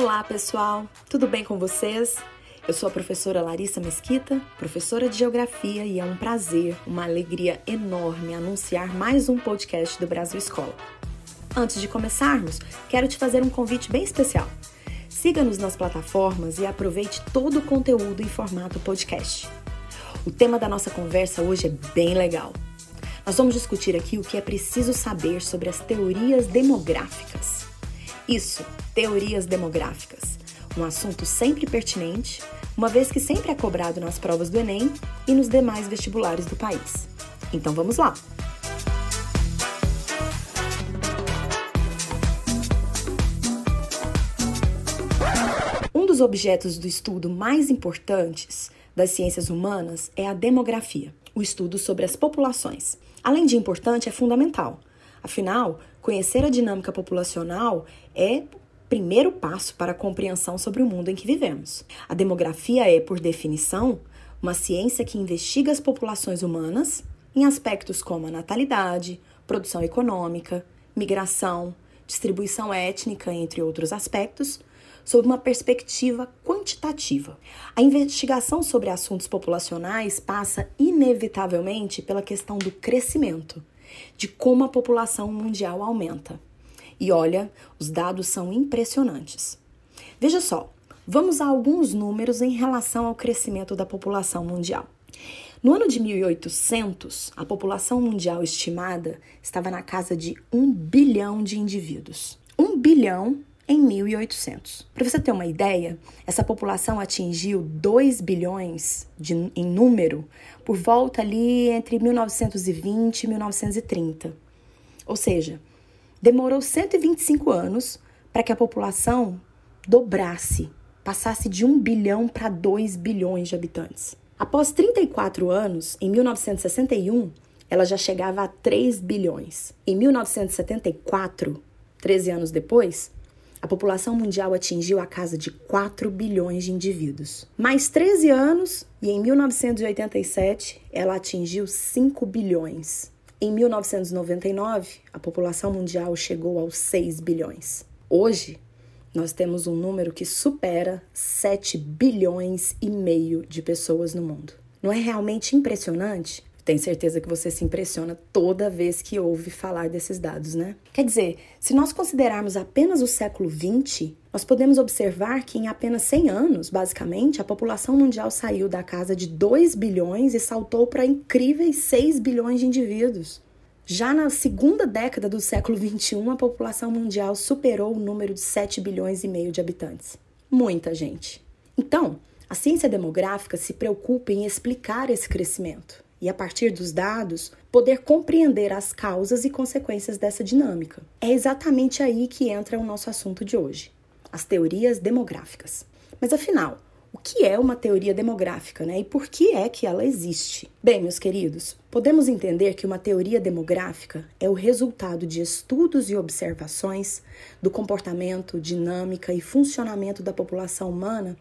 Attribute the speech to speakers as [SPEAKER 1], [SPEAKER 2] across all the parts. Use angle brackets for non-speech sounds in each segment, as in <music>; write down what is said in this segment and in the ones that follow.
[SPEAKER 1] Olá, pessoal! Tudo bem com vocês? Eu sou a professora Larissa Mesquita, professora de Geografia, e é um prazer, uma alegria enorme anunciar mais um podcast do Brasil Escola. Antes de começarmos, quero te fazer um convite bem especial. Siga-nos nas plataformas e aproveite todo o conteúdo em formato podcast. O tema da nossa conversa hoje é bem legal. Nós vamos discutir aqui o que é preciso saber sobre as teorias demográficas. Isso, teorias demográficas. Um assunto sempre pertinente, uma vez que sempre é cobrado nas provas do Enem e nos demais vestibulares do país. Então vamos lá! Um dos objetos do estudo mais importantes das ciências humanas é a demografia, o estudo sobre as populações. Além de importante, é fundamental. Afinal, conhecer a dinâmica populacional é primeiro passo para a compreensão sobre o mundo em que vivemos. A demografia é, por definição, uma ciência que investiga as populações humanas em aspectos como a natalidade, produção econômica, migração, distribuição étnica, entre outros aspectos, sob uma perspectiva quantitativa. A investigação sobre assuntos populacionais passa inevitavelmente pela questão do crescimento, de como a população mundial aumenta. E olha, os dados são impressionantes. Veja só, vamos a alguns números em relação ao crescimento da população mundial. No ano de 1800, a população mundial estimada estava na casa de 1 bilhão de indivíduos. 1 bilhão em 1800. Para você ter uma ideia, essa população atingiu 2 bilhões de, em número por volta ali entre 1920 e 1930. Ou seja, demorou 125 anos para que a população dobrasse, passasse de 1 bilhão para 2 bilhões de habitantes. Após 34 anos, em 1961, ela já chegava a 3 bilhões. Em 1974, 13 anos depois, a população mundial atingiu a casa de 4 bilhões de indivíduos. Mais 13 anos e em 1987 ela atingiu 5 bilhões. Em 1999, a população mundial chegou aos 6 bilhões. Hoje, nós temos um número que supera 7 bilhões e meio de pessoas no mundo. Não é realmente impressionante? Tenho certeza que você se impressiona toda vez que ouve falar desses dados, né? Quer dizer, se nós considerarmos apenas o século XX, nós podemos observar que em apenas 100 anos, basicamente, a população mundial saiu da casa de 2 bilhões e saltou para incríveis 6 bilhões de indivíduos. Já na segunda década do século XXI, a população mundial superou o número de 7 bilhões e meio de habitantes. Muita gente. Então, a ciência demográfica se preocupa em explicar esse crescimento e, a partir dos dados, poder compreender as causas e consequências dessa dinâmica. É exatamente aí que entra o nosso assunto de hoje as teorias demográficas. Mas afinal, o que é uma teoria demográfica, né? E por que é que ela existe? Bem, meus queridos, podemos entender que uma teoria demográfica é o resultado de estudos e observações do comportamento, dinâmica e funcionamento da população humana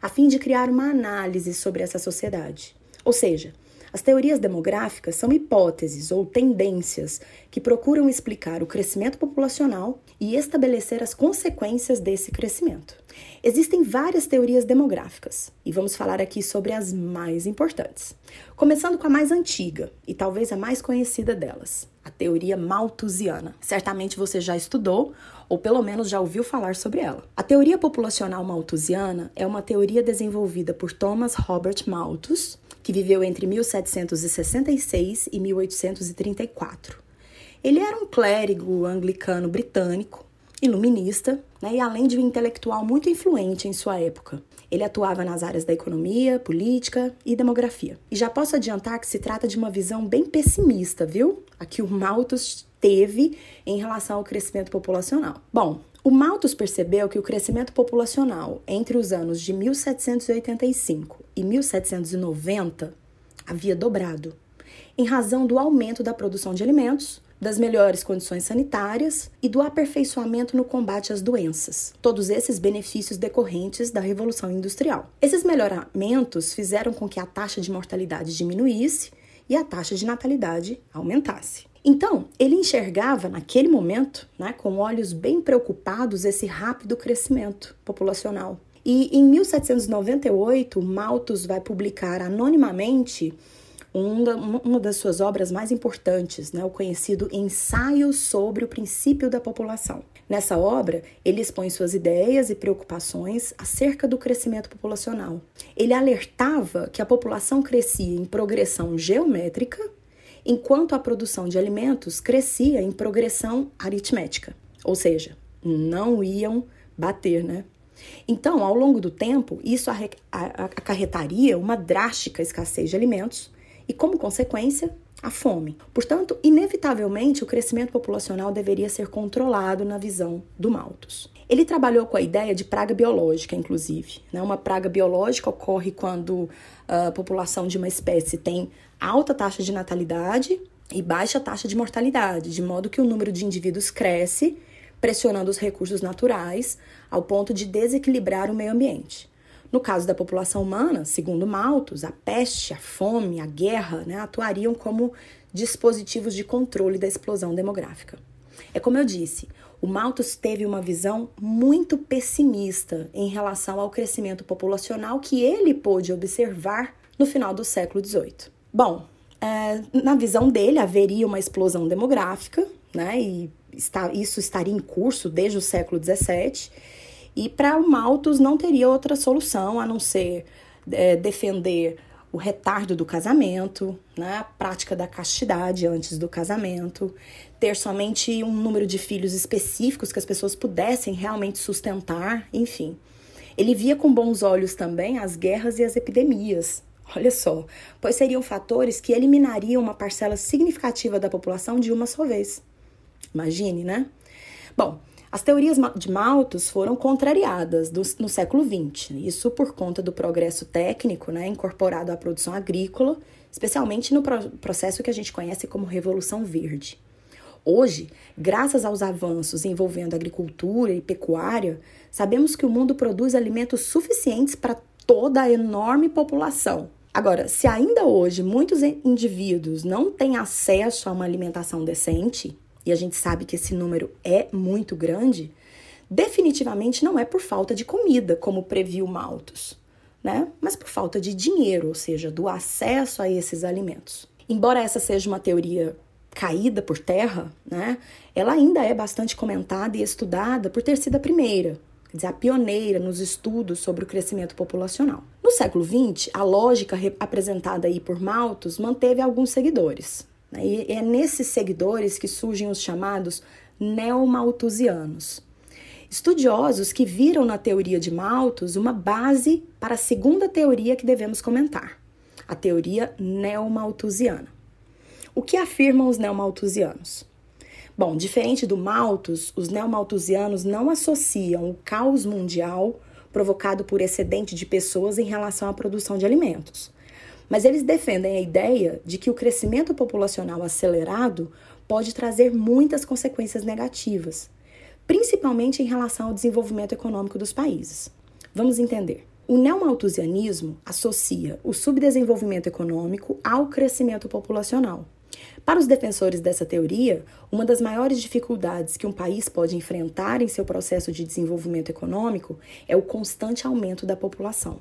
[SPEAKER 1] a fim de criar uma análise sobre essa sociedade. Ou seja, as teorias demográficas são hipóteses ou tendências que procuram explicar o crescimento populacional e estabelecer as consequências desse crescimento. Existem várias teorias demográficas e vamos falar aqui sobre as mais importantes. Começando com a mais antiga e talvez a mais conhecida delas, a teoria malthusiana. Certamente você já estudou ou pelo menos já ouviu falar sobre ela. A teoria populacional malthusiana é uma teoria desenvolvida por Thomas Robert Malthus que viveu entre 1766 e 1834. Ele era um clérigo anglicano britânico, iluminista, né, e além de um intelectual muito influente em sua época. Ele atuava nas áreas da economia, política e demografia. E já posso adiantar que se trata de uma visão bem pessimista, viu? A que o Malthus teve em relação ao crescimento populacional. Bom, o Malthus percebeu que o crescimento populacional entre os anos de 1785 e 1790 havia dobrado, em razão do aumento da produção de alimentos, das melhores condições sanitárias e do aperfeiçoamento no combate às doenças. Todos esses benefícios decorrentes da Revolução Industrial. Esses melhoramentos fizeram com que a taxa de mortalidade diminuísse e a taxa de natalidade aumentasse. Então, ele enxergava naquele momento, né, com olhos bem preocupados, esse rápido crescimento populacional. E em 1798, Malthus vai publicar anonimamente uma das suas obras mais importantes, né, o conhecido Ensaio sobre o Princípio da População. Nessa obra, ele expõe suas ideias e preocupações acerca do crescimento populacional. Ele alertava que a população crescia em progressão geométrica, enquanto a produção de alimentos crescia em progressão aritmética, ou seja, não iam bater, né? Então, ao longo do tempo, isso acarretaria uma drástica escassez de alimentos e, como consequência, a fome. Portanto, inevitavelmente, o crescimento populacional deveria ser controlado na visão do Malthus. Ele trabalhou com a ideia de praga biológica, inclusive. Né? Uma praga biológica ocorre quando a população de uma espécie tem alta taxa de natalidade e baixa taxa de mortalidade, de modo que o número de indivíduos cresce, pressionando os recursos naturais ao ponto de desequilibrar o meio ambiente. No caso da população humana, segundo Malthus, a peste, a fome, a guerra né, atuariam como dispositivos de controle da explosão demográfica. É como eu disse, o Malthus teve uma visão muito pessimista em relação ao crescimento populacional que ele pôde observar no final do século XVIII. Bom, é, na visão dele haveria uma explosão demográfica, né, e está, isso estaria em curso desde o século XVII e para o Malthus não teria outra solução a não ser é, defender o retardo do casamento, né, a prática da castidade antes do casamento, ter somente um número de filhos específicos que as pessoas pudessem realmente sustentar, enfim. Ele via com bons olhos também as guerras e as epidemias. <laughs> Olha só, pois seriam fatores que eliminariam uma parcela significativa da população de uma só vez. Imagine, né? Bom, as teorias de Malthus foram contrariadas do, no século XX, isso por conta do progresso técnico né, incorporado à produção agrícola, especialmente no pro processo que a gente conhece como Revolução Verde. Hoje, graças aos avanços envolvendo agricultura e pecuária, sabemos que o mundo produz alimentos suficientes para toda a enorme população. Agora, se ainda hoje muitos indivíduos não têm acesso a uma alimentação decente, e a gente sabe que esse número é muito grande, definitivamente não é por falta de comida, como previu Malthus, né? mas por falta de dinheiro, ou seja, do acesso a esses alimentos. Embora essa seja uma teoria caída por terra, né, ela ainda é bastante comentada e estudada por ter sido a primeira, quer dizer, a pioneira nos estudos sobre o crescimento populacional. No século XX, a lógica apresentada aí por Malthus manteve alguns seguidores. E é nesses seguidores que surgem os chamados neomalthusianos. Estudiosos que viram na teoria de Malthus uma base para a segunda teoria que devemos comentar, a teoria neomalthusiana. O que afirmam os neomalthusianos? Bom, diferente do Malthus, os neomalthusianos não associam o caos mundial provocado por excedente de pessoas em relação à produção de alimentos. Mas eles defendem a ideia de que o crescimento populacional acelerado pode trazer muitas consequências negativas, principalmente em relação ao desenvolvimento econômico dos países. Vamos entender. O neomalthusianismo associa o subdesenvolvimento econômico ao crescimento populacional. Para os defensores dessa teoria, uma das maiores dificuldades que um país pode enfrentar em seu processo de desenvolvimento econômico é o constante aumento da população.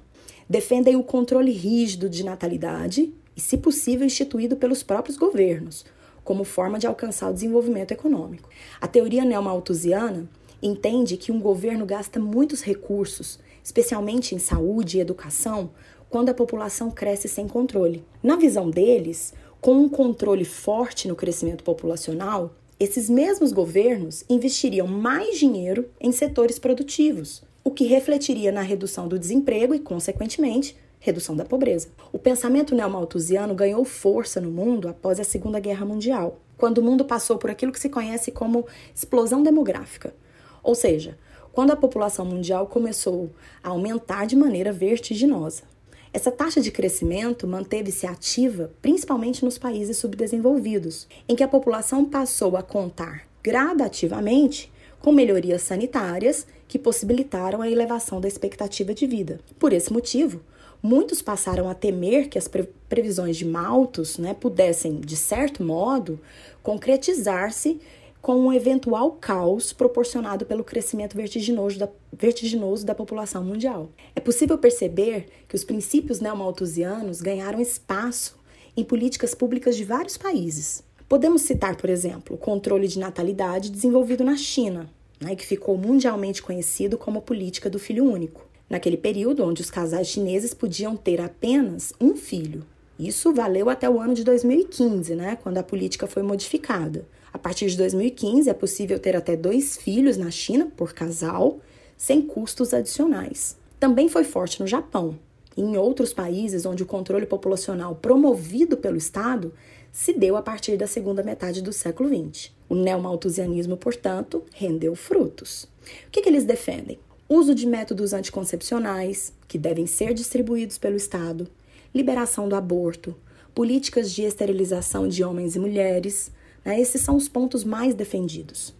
[SPEAKER 1] Defendem o controle rígido de natalidade e, se possível, instituído pelos próprios governos, como forma de alcançar o desenvolvimento econômico. A teoria neomalthusiana entende que um governo gasta muitos recursos, especialmente em saúde e educação, quando a população cresce sem controle. Na visão deles, com um controle forte no crescimento populacional, esses mesmos governos investiriam mais dinheiro em setores produtivos, o que refletiria na redução do desemprego e, consequentemente, redução da pobreza. O pensamento neomalthusiano ganhou força no mundo após a Segunda Guerra Mundial, quando o mundo passou por aquilo que se conhece como explosão demográfica. Ou seja, quando a população mundial começou a aumentar de maneira vertiginosa. Essa taxa de crescimento manteve-se ativa principalmente nos países subdesenvolvidos, em que a população passou a contar gradativamente com melhorias sanitárias que possibilitaram a elevação da expectativa de vida. Por esse motivo, muitos passaram a temer que as previsões de Malthus né, pudessem, de certo modo, concretizar-se com um eventual caos proporcionado pelo crescimento vertiginoso da, vertiginoso da população mundial. É possível perceber que os princípios neomalthusianos ganharam espaço em políticas públicas de vários países. Podemos citar, por exemplo, o controle de natalidade desenvolvido na China, né, que ficou mundialmente conhecido como política do filho único. Naquele período onde os casais chineses podiam ter apenas um filho. Isso valeu até o ano de 2015, né, quando a política foi modificada. A partir de 2015 é possível ter até dois filhos na China por casal, sem custos adicionais. Também foi forte no Japão, e em outros países onde o controle populacional promovido pelo Estado se deu a partir da segunda metade do século XX. O neomalthusianismo, portanto, rendeu frutos. O que, que eles defendem? Uso de métodos anticoncepcionais, que devem ser distribuídos pelo Estado, liberação do aborto, políticas de esterilização de homens e mulheres. Né? Esses são os pontos mais defendidos.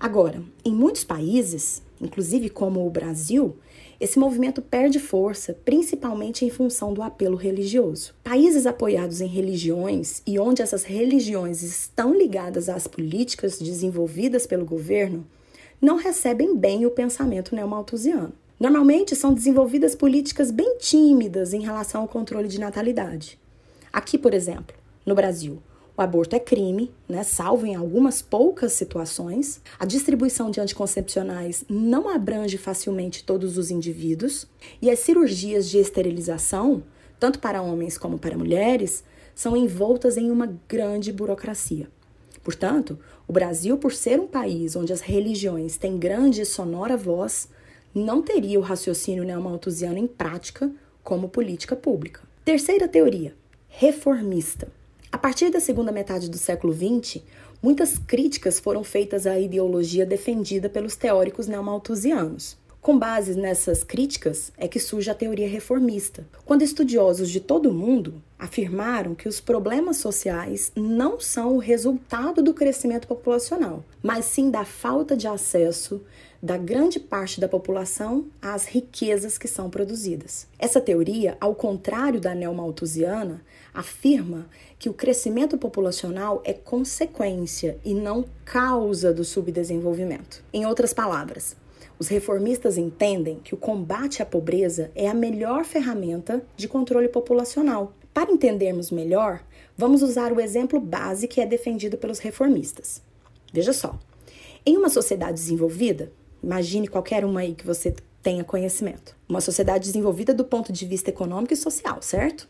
[SPEAKER 1] Agora, em muitos países, inclusive como o Brasil, esse movimento perde força, principalmente em função do apelo religioso. Países apoiados em religiões e onde essas religiões estão ligadas às políticas desenvolvidas pelo governo não recebem bem o pensamento neomalthusiano. Normalmente são desenvolvidas políticas bem tímidas em relação ao controle de natalidade. Aqui, por exemplo, no Brasil, o aborto é crime, né, salvo em algumas poucas situações. A distribuição de anticoncepcionais não abrange facilmente todos os indivíduos. E as cirurgias de esterilização, tanto para homens como para mulheres, são envoltas em uma grande burocracia. Portanto, o Brasil, por ser um país onde as religiões têm grande e sonora voz, não teria o raciocínio neomalthusiano em prática como política pública. Terceira teoria, reformista. A partir da segunda metade do século XX, muitas críticas foram feitas à ideologia defendida pelos teóricos neomalthusianos. Com base nessas críticas é que surge a teoria reformista, quando estudiosos de todo o mundo afirmaram que os problemas sociais não são o resultado do crescimento populacional, mas sim da falta de acesso da grande parte da população às riquezas que são produzidas. Essa teoria, ao contrário da neomalthusiana, afirma que o crescimento populacional é consequência e não causa do subdesenvolvimento. Em outras palavras, os reformistas entendem que o combate à pobreza é a melhor ferramenta de controle populacional. Para entendermos melhor, vamos usar o exemplo base que é defendido pelos reformistas. Veja só: em uma sociedade desenvolvida, imagine qualquer uma aí que você tenha conhecimento, uma sociedade desenvolvida do ponto de vista econômico e social, certo?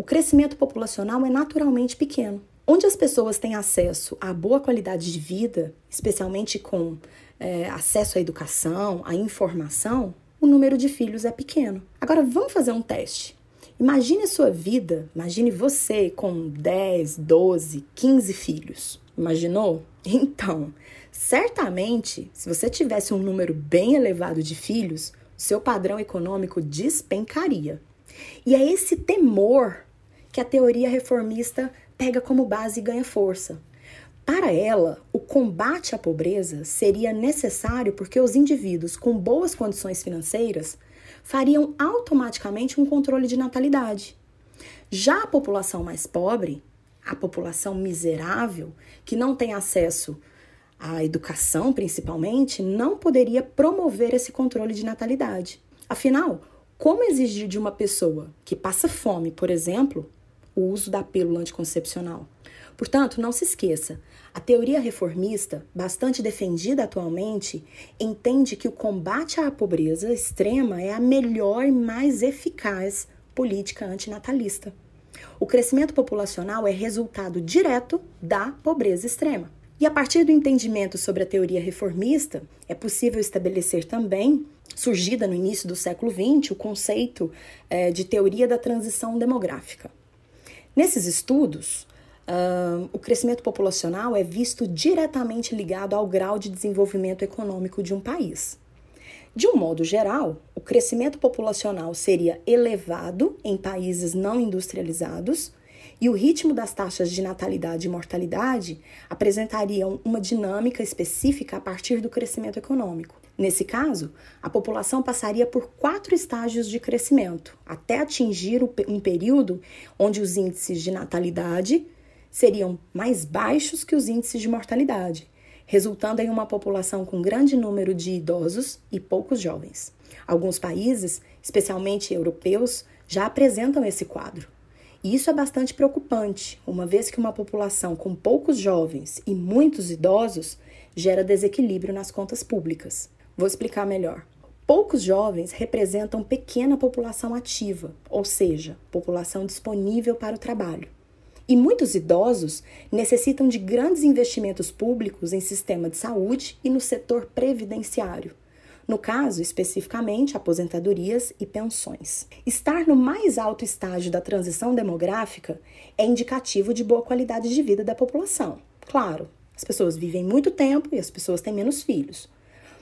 [SPEAKER 1] O crescimento populacional é naturalmente pequeno. Onde as pessoas têm acesso a boa qualidade de vida, especialmente com é, acesso à educação, à informação, o número de filhos é pequeno. Agora vamos fazer um teste. Imagine a sua vida, imagine você com 10, 12, 15 filhos. Imaginou? <laughs> Então, certamente, se você tivesse um número bem elevado de filhos, seu padrão econômico despencaria. E é esse temor que a teoria reformista pega como base e ganha força. Para ela, o combate à pobreza seria necessário porque os indivíduos com boas condições financeiras fariam automaticamente um controle de natalidade. Já a população mais pobre, a população miserável, que não tem acesso à educação principalmente, não poderia promover esse controle de natalidade. Afinal, como exigir de uma pessoa que passa fome, por exemplo, o uso da pílula anticoncepcional. Portanto, não se esqueça, a teoria reformista, bastante defendida atualmente, entende que o combate à pobreza extrema é a melhor e mais eficaz política antinatalista. O crescimento populacional é resultado direto da pobreza extrema. E a partir do entendimento sobre a teoria reformista, é possível estabelecer também, surgida no início do século XX, o conceito é, de teoria da transição demográfica. Nesses estudos, uh, o crescimento populacional é visto diretamente ligado ao grau de desenvolvimento econômico de um país. De um modo geral, o crescimento populacional seria elevado em países não industrializados e o ritmo das taxas de natalidade e mortalidade apresentariam uma dinâmica específica a partir do crescimento econômico. Nesse caso, a população passaria por quatro estágios de crescimento, até atingir um período onde os índices de natalidade seriam mais baixos que os índices de mortalidade, resultando em uma população com grande número de idosos e poucos jovens. Alguns países, especialmente europeus, já apresentam esse quadro. E isso é bastante preocupante, uma vez que uma população com poucos jovens e muitos idosos gera desequilíbrio nas contas públicas. Vou explicar melhor. Poucos jovens representam pequena população ativa, ou seja, população disponível para o trabalho. E muitos idosos necessitam de grandes investimentos públicos em sistema de saúde e no setor previdenciário. No caso, especificamente, aposentadorias e pensões. Estar no mais alto estágio da transição demográfica é indicativo de boa qualidade de vida da população. Claro, as pessoas vivem muito tempo e as pessoas têm menos filhos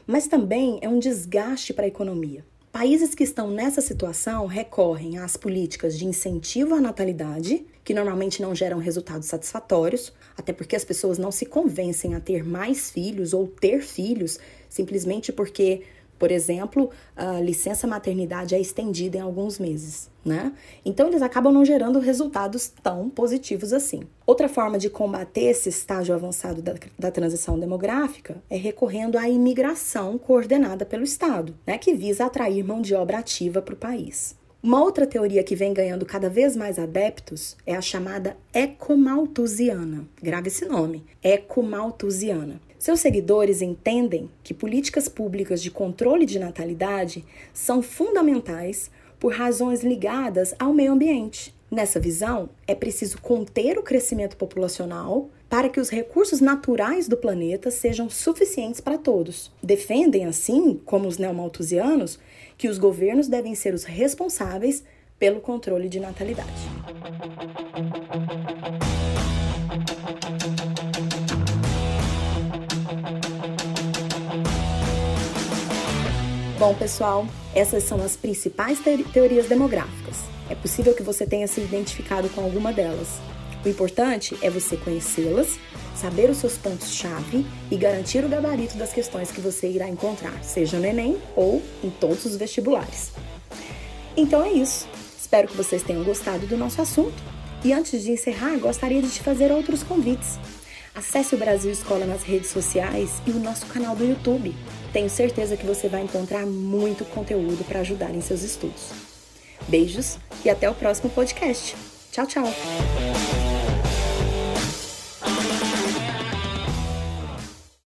[SPEAKER 1] mas também é um desgaste para a economia. Países que estão nessa situação recorrem às políticas de incentivo à natalidade, que normalmente não geram resultados satisfatórios, até porque as pessoas não se convencem a ter mais filhos ou ter filhos simplesmente porque por exemplo, a licença maternidade é estendida em alguns meses, né? Então eles acabam não gerando resultados tão positivos assim. Outra forma de combater esse estágio avançado da, da transição demográfica é recorrendo à imigração coordenada pelo Estado, né? Que visa atrair mão de obra ativa para o país. Uma outra teoria que vem ganhando cada vez mais adeptos é a chamada ecomalthusiana. Grave esse nome, ecomalthusiana. Seus seguidores entendem que políticas públicas de controle de natalidade são fundamentais por razões ligadas ao meio ambiente. Nessa visão, é preciso conter o crescimento populacional para que os recursos naturais do planeta sejam suficientes para todos. Defendem, assim, como os neomalthusianos, que os governos devem ser os responsáveis pelo controle de natalidade. Bom, pessoal, essas são as principais teorias demográficas. É possível que você tenha se identificado com alguma delas. O importante é você conhecê-las, saber os seus pontos-chave e garantir o gabarito das questões que você irá encontrar, seja no Enem ou em todos os vestibulares. Então é isso. Espero que vocês tenham gostado do nosso assunto. E antes de encerrar, gostaria de te fazer outros convites. Acesse o Brasil Escola nas redes sociais e o nosso canal do YouTube. Tenho certeza que você vai encontrar muito conteúdo para ajudar em seus estudos. Beijos e até o próximo podcast. Tchau, tchau!